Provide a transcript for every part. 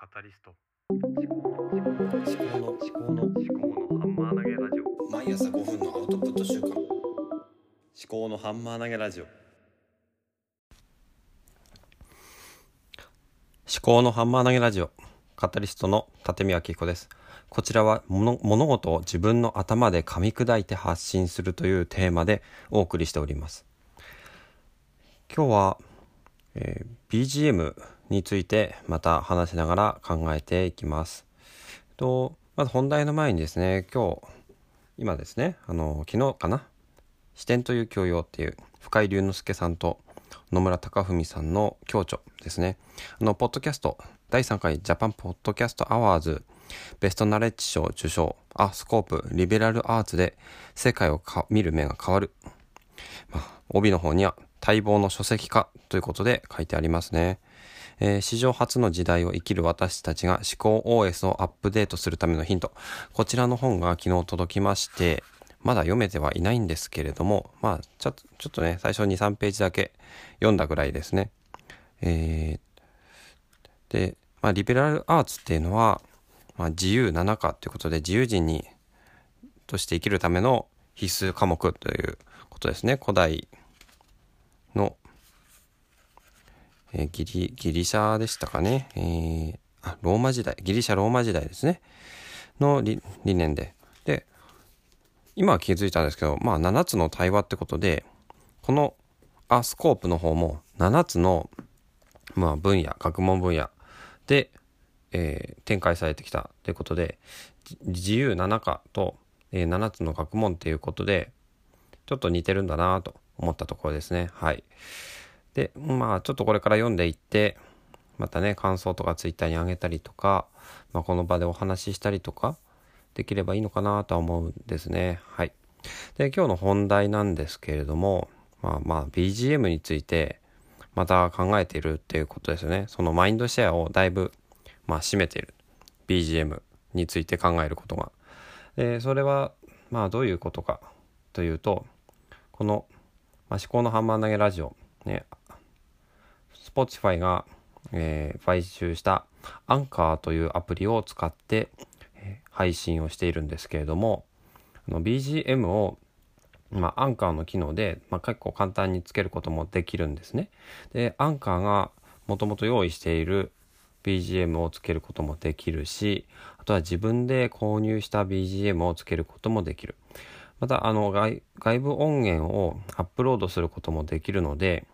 カタリスト。思考の思考の思考のハンマー投げラジオ。毎朝5分のアウトプット週間。思思考のハンマー投げラジオ。思考のハンマー投げラジオ。カタリストの立見明彦です。こちらは物物事を自分の頭で噛み砕いて発信するというテーマでお送りしております。今日は、えー BGM についてまた話しながら考えていきます。とまず本題の前にですね今日今ですねあの昨日かな視点という教養っていう深井龍之介さんと野村貴文さんの共著ですね。あのポッドキャスト第3回ジャパンポッドキャストアワーズベストナレッジ賞受賞あスコープリベラルアーツで世界をか見る目が変わる、まあ、帯の方には待望の書籍化ということで書いてありますね。えー史上初の時代を生きる私たちが思考 OS をアップデートするためのヒント。こちらの本が昨日届きまして、まだ読めてはいないんですけれども、まあ、ちょっと、ちょっとね、最初2、3ページだけ読んだぐらいですね。えーで、まあ、リベラルアーツっていうのは、まあ、自由七課ということで、自由人に、として生きるための必須科目ということですね。古代のえーギリギリシャでしたかね、えーあローマ時代。ギリシャローマ時代ですね。の理念で。で今は気づいたんですけどまあ7つの対話ってことでこのアスコープの方も7つの、まあ、分野学問分野で、えー展開されてきたということで自由7課と、えー7つの学問っていうことでちょっと似てるんだなと思ったところですね。はい。でまあちょっとこれから読んでいってまたね感想とかツイッターに上げたりとか、まあ、この場でお話ししたりとかできればいいのかなとは思うんですね。はい。で今日の本題なんですけれどもまあまあ BGM についてまた考えているっていうことですよね。そのマインドシェアをだいぶまあ占めている。BGM について考えることが。でそれはまあどういうことかというとこの、まあ、思考のハンマー投げラジオね Spotify が、えー買収したアンカーというアプリを使って、えー配信をしているんですけれども BGM を、まあ、アンカーの機能で、まあ、結構簡単につけることもできるんですね。でアンカーがもともと用意している BGM をつけることもできるしあとは自分で購入した BGM をつけることもできる。またあの外外部音源をアップロードすることもできるので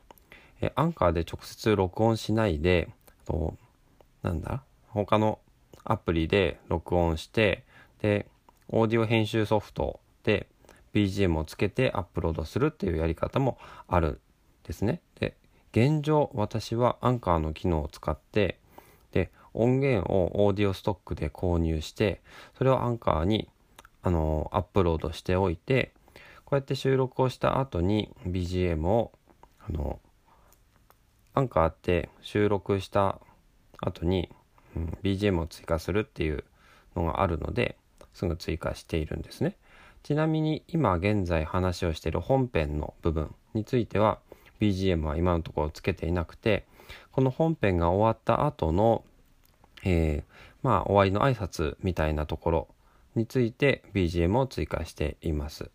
えアンカーで直接録音しないでとなんだ？他のアプリで録音してでオーディオ編集ソフトで BGM をつけてアップロードするっていうやり方もあるんですね。で現状私はアンカーの機能を使ってで音源をオーディオストックで購入してそれをアンカーにあのアップロードしておいてこうやって収録をした後に BGM をあのアンカーって収録した後に、うん、BGM を追加するっていうのがあるのですぐ追加しているんですねちなみに今現在話をしている本編の部分については BGM は今のところつけていなくてこの本編が終わった後のえーまあ終わりの挨拶みたいなところについて BGM を追加しています。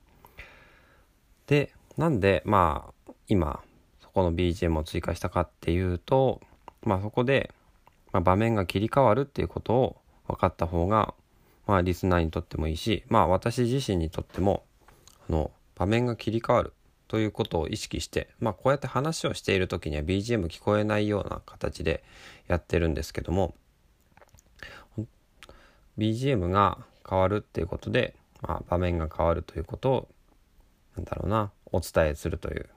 でなんでまあ今この BGM を追加したかっていうとまあそこで、ま、場面が切り替わるっていうことを分かった方がまあリスナーにとってもいいしまあ私自身にとってもあの場面が切り替わるということを意識してまあこうやって話をしている時には BGM 聞こえないような形でやってるんですけども BGM が変わるっていうことで、まあ、場面が変わるということをなんだろうなお伝えするという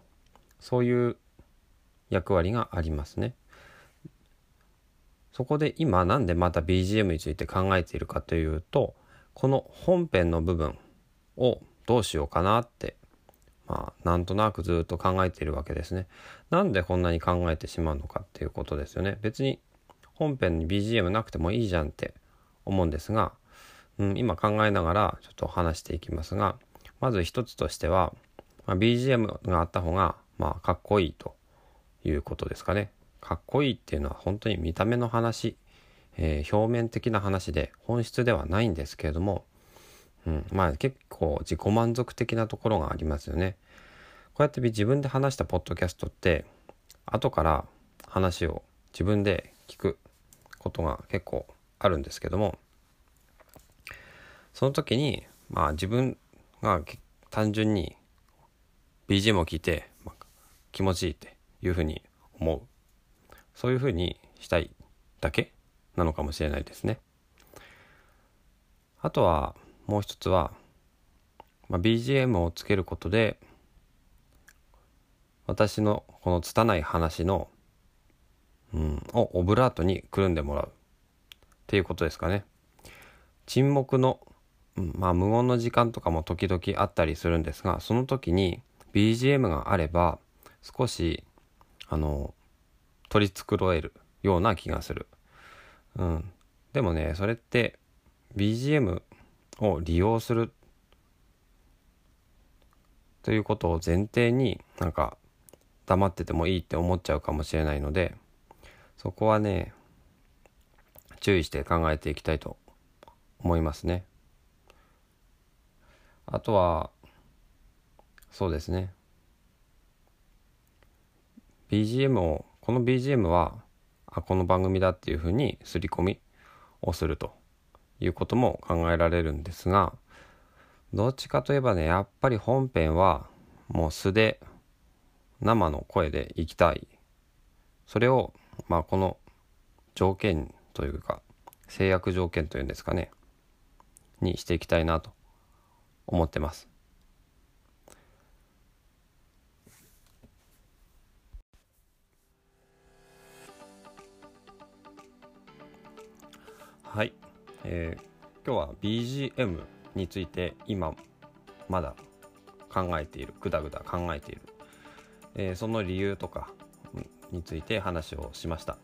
そういう役割がありますね。そこで今なんでまた BGM について考えているかというとこの本編の部分をどうしようかなってまあなんとなくずっと考えているわけですね。なんでこんなに考えてしまうのかっていうことですよね。別に本編に BGM なくてもいいじゃんって思うんですが、うん、今考えながらちょっと話していきますがまず一つとしては、まあ、BGM があった方がまあかっこいいということですかね。かっこいいっていうのは本当に見た目の話えー表面的な話で本質ではないんですけれども、うん、まあ結構自己満足的なところがありますよね。こうやって自分で話したポッドキャストって後から話を自分で聞くことが結構あるんですけどもその時にまあ自分が単純に BGM を聞いて、まあ気持ちいいっていうふうに思うそういうふうにしたいだけなのかもしれないですね。あとはもう一つは、まあ、BGM をつけることで私のこの拙い話の、うん、をオブラートにくるんでもらうっていうことですかね。沈黙の、まあ無言の時間とかも時々あったりするんですがその時に BGM があれば少しあの取り繕えるような気がする。うん、でもねそれって BGM を利用するということを前提になんか黙っててもいいって思っちゃうかもしれないのでそこはね注意して考えていきたいと思いますね。あとはそうですね BGM をこの BGM はあこの番組だっていうふうに刷り込みをするということも考えられるんですがどっちかといえばねやっぱり本編はもう素で生の声でいきたいそれをまあこの条件というか制約条件というんですかねにしていきたいなと思ってます。はい、えー今日は BGM について今まだ考えているぐだぐだ考えている、えーその理由とかについて話をしました、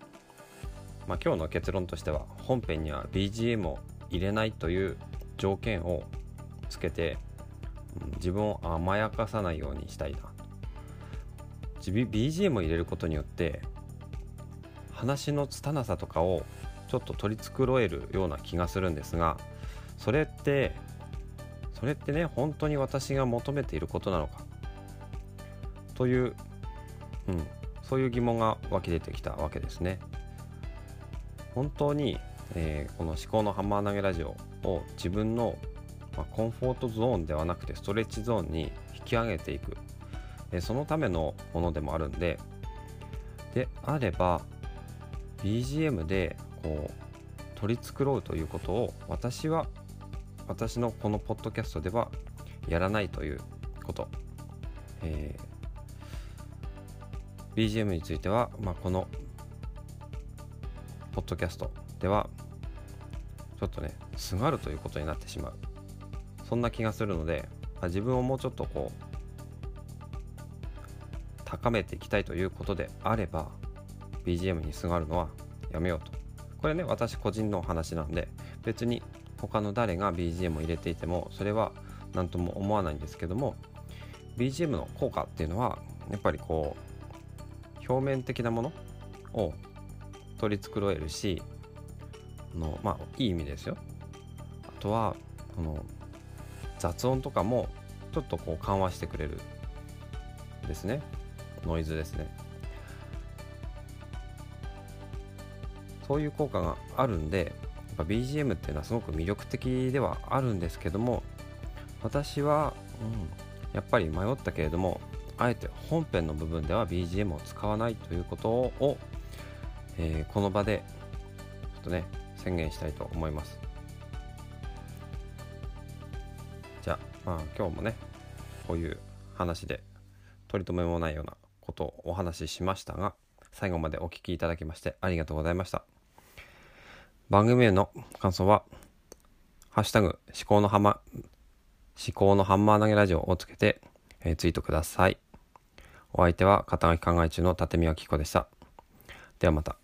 まあ、今日の結論としては本編には BGM を入れないという条件をつけて、自分を甘やかさないようにしたいな。B- BGM を入れることによって話の拙さとかをちょっと取り繕えるような気がするんですがそれってそれってね本当に私が求めていることなのか？という、うん、そういう疑問が湧き出てきたわけですね。本当に、えーこの思考のハンマー投げラジオを自分の、まあコンフォートゾーンではなくてストレッチゾーンに引き上げていく、えーそのためのものでもあるんでであれば BGM でこう取り繕うということを私は私のこのポッドキャストではやらないということ、えー BGM については、まあ、このポッドキャストではちょっとねすがるということになってしまう。そんな気がするので、まあ自分をもうちょっとこう高めていきたいということであれば BGM にすがるのはやめようと。これね私個人の話なんで別に他の誰が BGM を入れていてもそれは何とも思わないんですけども BGM の効果っていうのはやっぱりこう表面的なものを取り繕えるしのまあいい意味ですよ。あとはこの雑音とかもちょっとこう緩和してくれるですね。ノイズですね。そういう効果があるんでやっぱ BGM っていうのはすごく魅力的ではあるんですけども私は、うん、やっぱり迷ったけれどもあえて本編の部分では BGM を使わないということを、えーこの場でちょっとね宣言したいと思います。じゃあ、まあ、今日もねこういう話で取り留めもないようなことをお話ししましたが最後までお聞きいただきましてありがとうございました。番組への感想は「ハッシュタグ思考のハマ思考のハンマー投げラジオ」をつけて、えーツイートください。お相手は肩書き考え中の立見明子でした。ではまた。